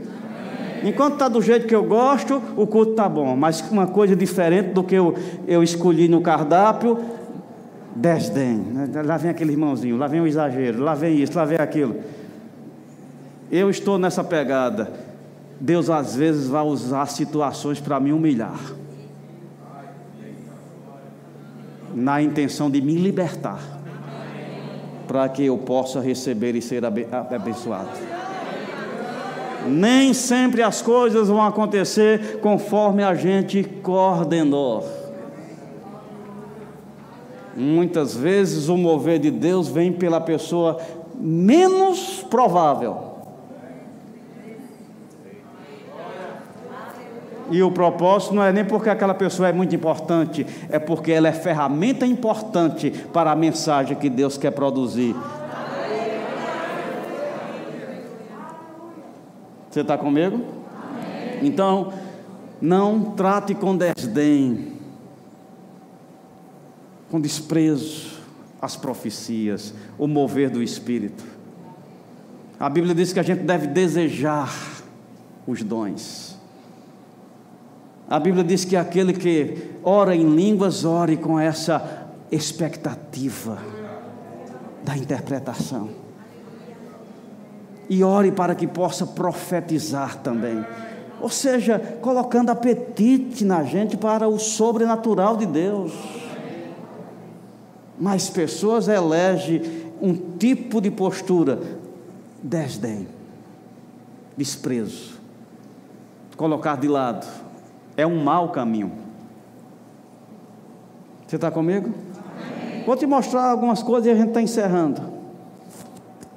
Enquanto está do jeito que eu gosto, o culto está bom, mas uma coisa diferente do que eu, eu escolhi no cardápio, desdém. Lá vem aquele irmãozinho, lá vem o exagero, lá vem isso, lá vem aquilo. Eu estou nessa pegada. Deus às vezes vai usar situações para me humilhar, na intenção de me libertar, para que eu possa receber e ser abençoado. Nem sempre as coisas vão acontecer conforme a gente coordenou. Muitas vezes o mover de Deus vem pela pessoa menos provável E o propósito não é nem porque aquela pessoa é muito importante, é porque ela é ferramenta importante para a mensagem que Deus quer produzir. Você está comigo? Então, não trate com desdém, com desprezo as profecias, o mover do Espírito. A Bíblia diz que a gente deve desejar os dons. A Bíblia diz que aquele que ora em línguas, ore com essa expectativa da interpretação. E ore para que possa profetizar também. Ou seja, colocando apetite na gente para o sobrenatural de Deus. Mas pessoas elegem um tipo de postura, desdém, desprezo, colocar de lado é um mau caminho. Você está comigo? Amém. Vou te mostrar algumas coisas e a gente está encerrando.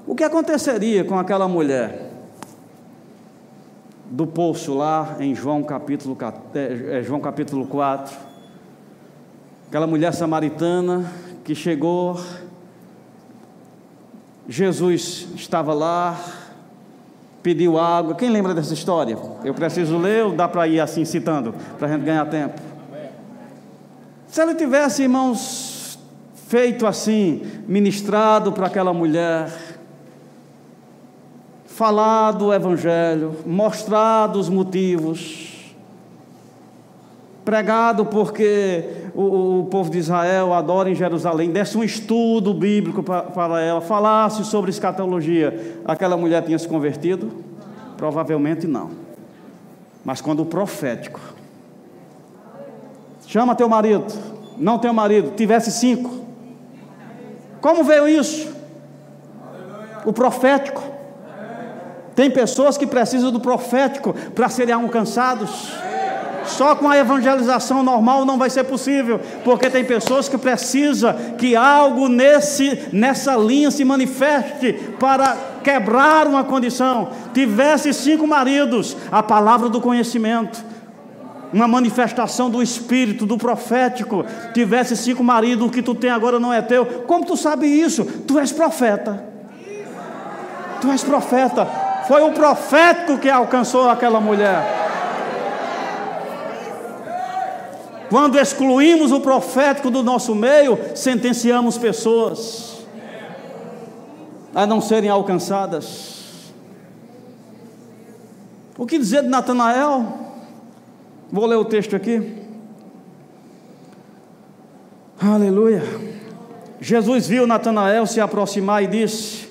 O que aconteceria com aquela mulher do poço lá em João capítulo, é, é, João capítulo 4? Aquela mulher samaritana que chegou, Jesus estava lá, pediu água. Quem lembra dessa história? Eu preciso ler ou dá para ir assim citando, para a gente ganhar tempo? Se ele tivesse, irmãos, feito assim, ministrado para aquela mulher, falado o Evangelho, mostrado os motivos, pregado porque o, o, povo de Israel adora em Jerusalém, desse um estudo bíblico para ela, falasse sobre escatologia, aquela mulher tinha se convertido? Provavelmente não. Mas quando o profético chama teu marido, não teu marido, tivesse cinco, como veio isso? O profético. Tem pessoas que precisam do profético para serem alcançados. Só com a evangelização normal não vai ser possível, porque tem pessoas que precisam que algo nesse, nessa linha se manifeste para quebrar uma condição. Tivesse cinco maridos, a palavra do conhecimento, uma manifestação do espírito, do profético. Tivesse cinco maridos, o que tu tem agora não é teu. Como tu sabe isso? Tu és profeta. Tu és profeta. Foi o profético que alcançou aquela mulher. Quando excluímos o profético do nosso meio, sentenciamos pessoas a não serem alcançadas. O que dizer de Natanael? Vou ler o texto aqui. Aleluia. Jesus viu Natanael se aproximar e disse: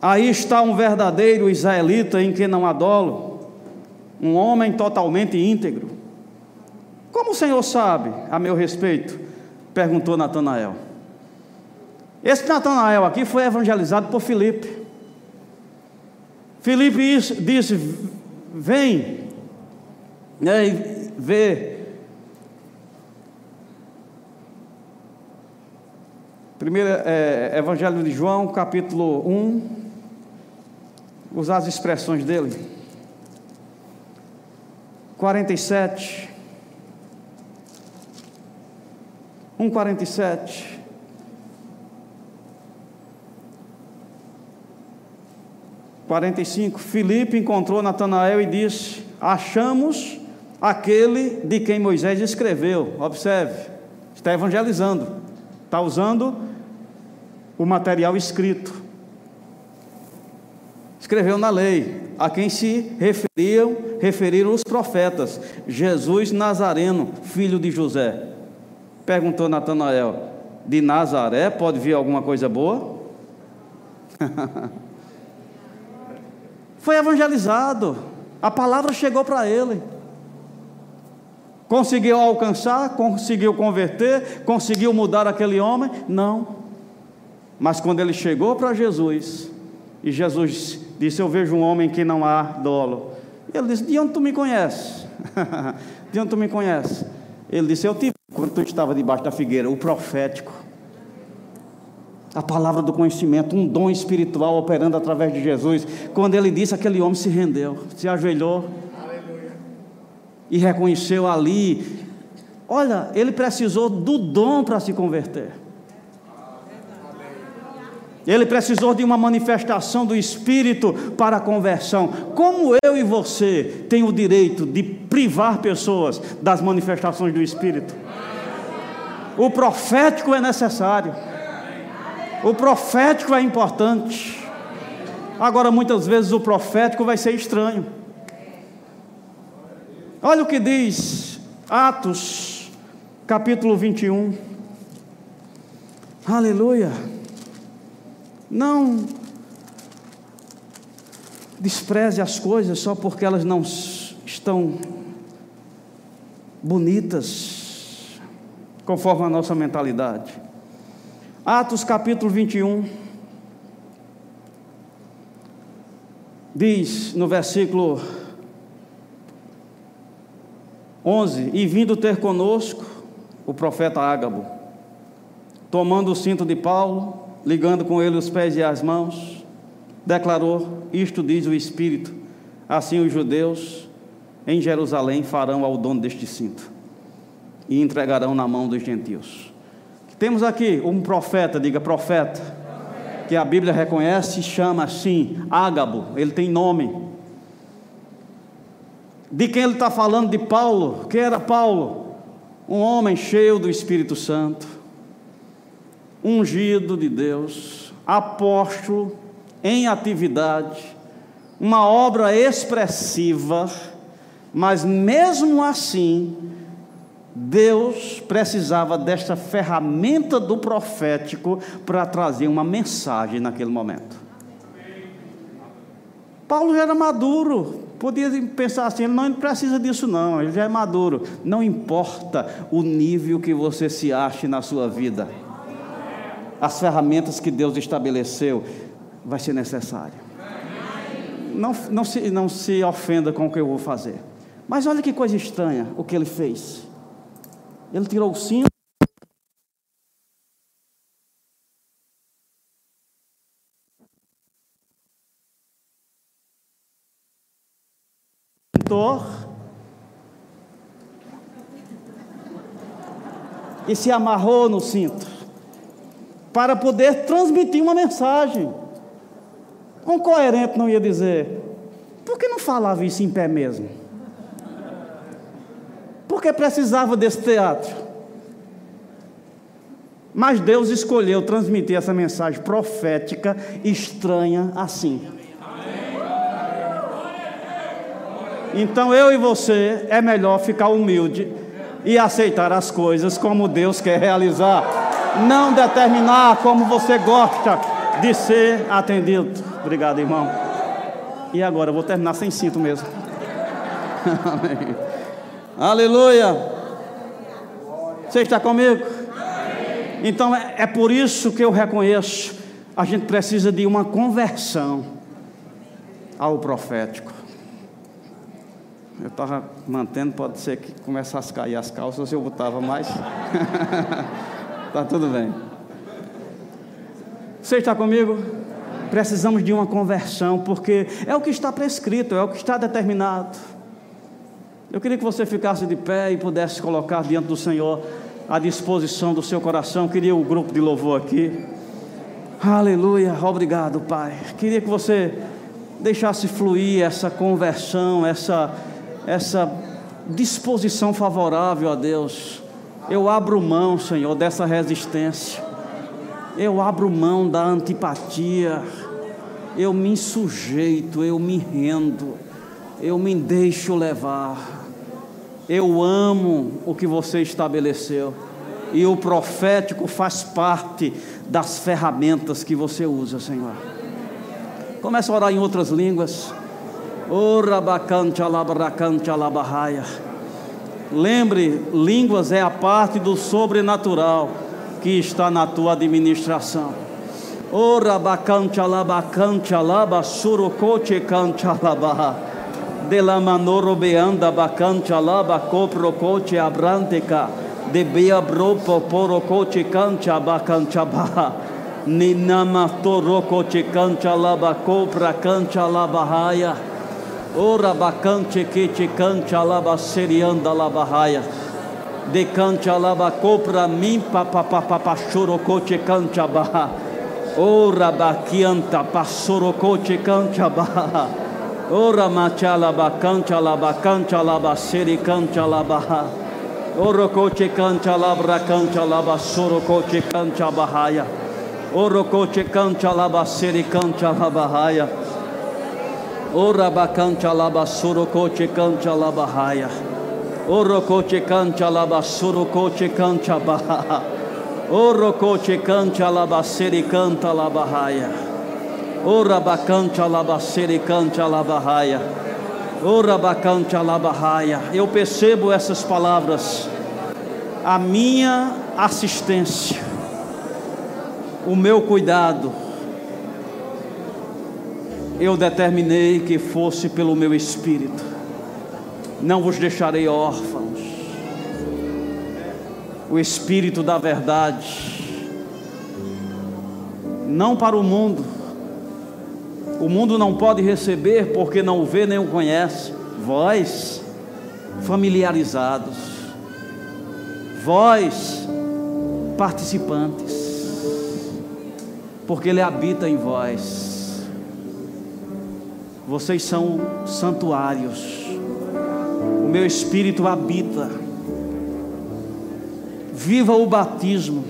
Aí está um verdadeiro israelita em que não há dolo, um homem totalmente íntegro. Como o Senhor sabe a meu respeito? perguntou Natanael. Esse Natanael aqui foi evangelizado por Filipe. Filipe disse: Vem, né, e vê. Primeiro é, Evangelho de João, capítulo 1, usar as expressões dele. 47. 1,47. Quarenta e cinco, Filipe encontrou Natanael e disse: Achamos aquele de quem Moisés escreveu. Observe, está evangelizando, está usando o material escrito. Escreveu na lei, a quem se referiam, referiram os profetas, Jesus Nazareno, filho de José. Perguntou Natanael: De Nazaré pode vir alguma coisa boa? [laughs] Foi evangelizado, a palavra chegou para ele. Conseguiu alcançar, conseguiu converter, conseguiu mudar aquele homem? Não. Mas quando ele chegou para Jesus, e Jesus disse: Eu vejo um homem que não há dolo. Ele disse: De onde tu me conheces? [laughs] de onde tu me conheces? Ele disse: Eu tive quando tu estava debaixo da figueira, o profético. A palavra do conhecimento, um dom espiritual operando através de Jesus. Quando ele disse, aquele homem se rendeu, se ajoelhou Aleluia. e reconheceu ali. Olha, ele precisou do dom para se converter. Ele precisou de uma manifestação do Espírito para a conversão. Como eu e você tem o direito de privar pessoas das manifestações do Espírito? O profético é necessário. O profético é importante. Agora, muitas vezes, o profético vai ser estranho. Olha o que diz Atos, capítulo 21. Aleluia. Não despreze as coisas só porque elas não estão bonitas, conforme a nossa mentalidade. Atos capítulo 21, diz no versículo 11: E vindo ter conosco o profeta Ágabo, tomando o cinto de Paulo, ligando com ele os pés e as mãos, declarou: Isto diz o Espírito, assim os judeus em Jerusalém farão ao dono deste cinto e entregarão na mão dos gentios. Temos aqui um profeta, diga profeta, que a Bíblia reconhece e chama assim, Ágabo, ele tem nome. De quem ele está falando? De Paulo. Quem era Paulo? Um homem cheio do Espírito Santo ungido de Deus, apóstolo em atividade, uma obra expressiva, mas mesmo assim, Deus precisava desta ferramenta do profético para trazer uma mensagem naquele momento. Paulo já era maduro, podia pensar assim: ele não precisa disso, não, ele já é maduro. Não importa o nível que você se ache na sua vida as ferramentas que Deus estabeleceu, vai ser necessário. Não, não, se, não se ofenda com o que eu vou fazer. Mas olha que coisa estranha o que ele fez. Ele tirou o cinto. E se amarrou no cinto para poder transmitir uma mensagem. Um coerente não ia dizer, por que não falava isso em pé mesmo? Porque precisava desse teatro. Mas Deus escolheu transmitir essa mensagem profética estranha assim. Então eu e você é melhor ficar humilde e aceitar as coisas como Deus quer realizar não determinar como você gosta, de ser atendido. Obrigado, irmão. E agora, eu vou terminar sem cinto mesmo. [laughs] Amém. Aleluia. Você está comigo? Então é, é por isso que eu reconheço, a gente precisa de uma conversão ao profético. Eu estava mantendo, pode ser que começasse a cair as calças, eu botava mais. [laughs] Está tudo bem. Você está comigo? Precisamos de uma conversão, porque é o que está prescrito, é o que está determinado. Eu queria que você ficasse de pé e pudesse colocar diante do Senhor à disposição do seu coração. Queria o grupo de louvor aqui. Aleluia, obrigado, Pai. Queria que você deixasse fluir essa conversão, essa, essa disposição favorável a Deus. Eu abro mão, Senhor, dessa resistência. Eu abro mão da antipatia. Eu me sujeito, eu me rendo. Eu me deixo levar. Eu amo o que você estabeleceu. E o profético faz parte das ferramentas que você usa, Senhor. Começa a orar em outras línguas. Lembre, línguas é a parte do sobrenatural que está na tua administração. Ora bacante alabacante alaba surocote cante alaba. De la manoro beanda bacante alaba copro coche abranteca de bea bropo poro coche cancha bacancha ba ni nama toro coche cancha laba copra cancha laba raia ora bacante que te cancha laba serianda laba raia de cancha laba copra mim papa papa choro coche cancha ba ora baquianta passoro coche cancha ba Ora machala bacancha la bacancha la baseri cancha la baha. Oro coche cancha la bracancha la basoro coche cancha bahaya. Oro coche cancha la baseri cancha la bahaya. Ora bacancha la basoro coche cancha la bahaya. Oro coche cancha la basoro coche cancha baha. Oro coche cancha la baseri canta la bahaya. Ora bacante alabacere cante alabarraia. Ora bacante alabarraia. Eu percebo essas palavras. A minha assistência, o meu cuidado, eu determinei que fosse pelo meu espírito. Não vos deixarei órfãos. O espírito da verdade, não para o mundo, o mundo não pode receber porque não o vê nem o conhece. Vós, familiarizados, vós, participantes, porque Ele habita em vós. Vocês são santuários, o meu espírito habita. Viva o batismo,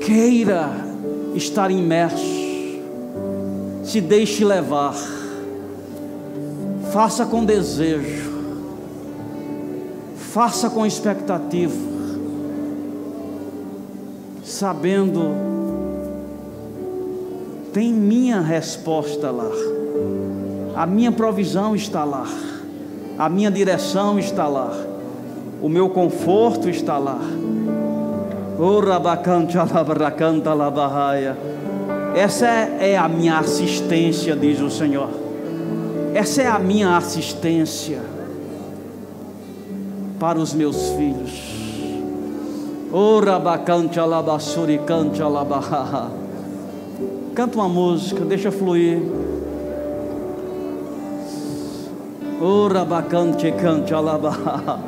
queira estar imerso. Se deixe levar, faça com desejo, faça com expectativa, sabendo, tem minha resposta lá, a minha provisão está lá, a minha direção está lá, o meu conforto está lá. O rabacante alabracanta labarraia. Essa é a minha assistência, diz o Senhor. Essa é a minha assistência para os meus filhos. Ora bacante alabassuri cante alabaha. Canta uma música, deixa fluir. Ora bacante cante alabaha.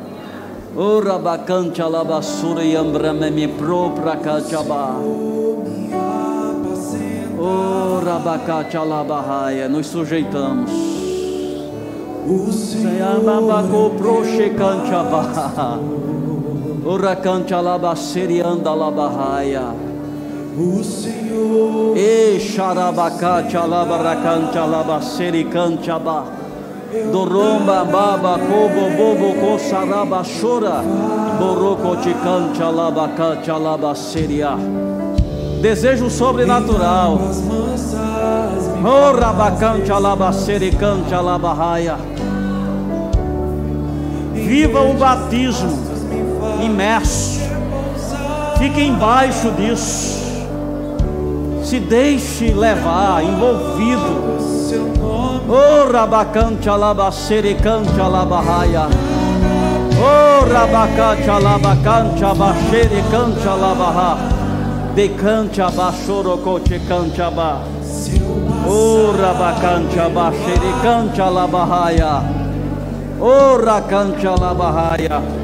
Ora bacante alabassuri ambrame me propra cachabá. Oh, Rabacate Alabarraia, nos sujeitamos. O Senhor prochecante abarra. Uracante alabacerianda alabarraia. O Senhor. E xarabacate alabaracante alabacericante abá. Doromba baba cobo bobo coçaraba chora. Borocoticante alabacate alabaceria. Desejo sobrenatural. Oh, rabacante alabacericante alabarraia. Viva o batismo imerso. Fique embaixo disso. Se deixe levar, envolvido. Oh, rabacante alabacericante alabarraia. Oh, rabacante alabacante abaxericante alabarra. Decante abaxorocote cante aba. Oh, rabacante abaxericante alabarraia. Oh, racante alabarraia.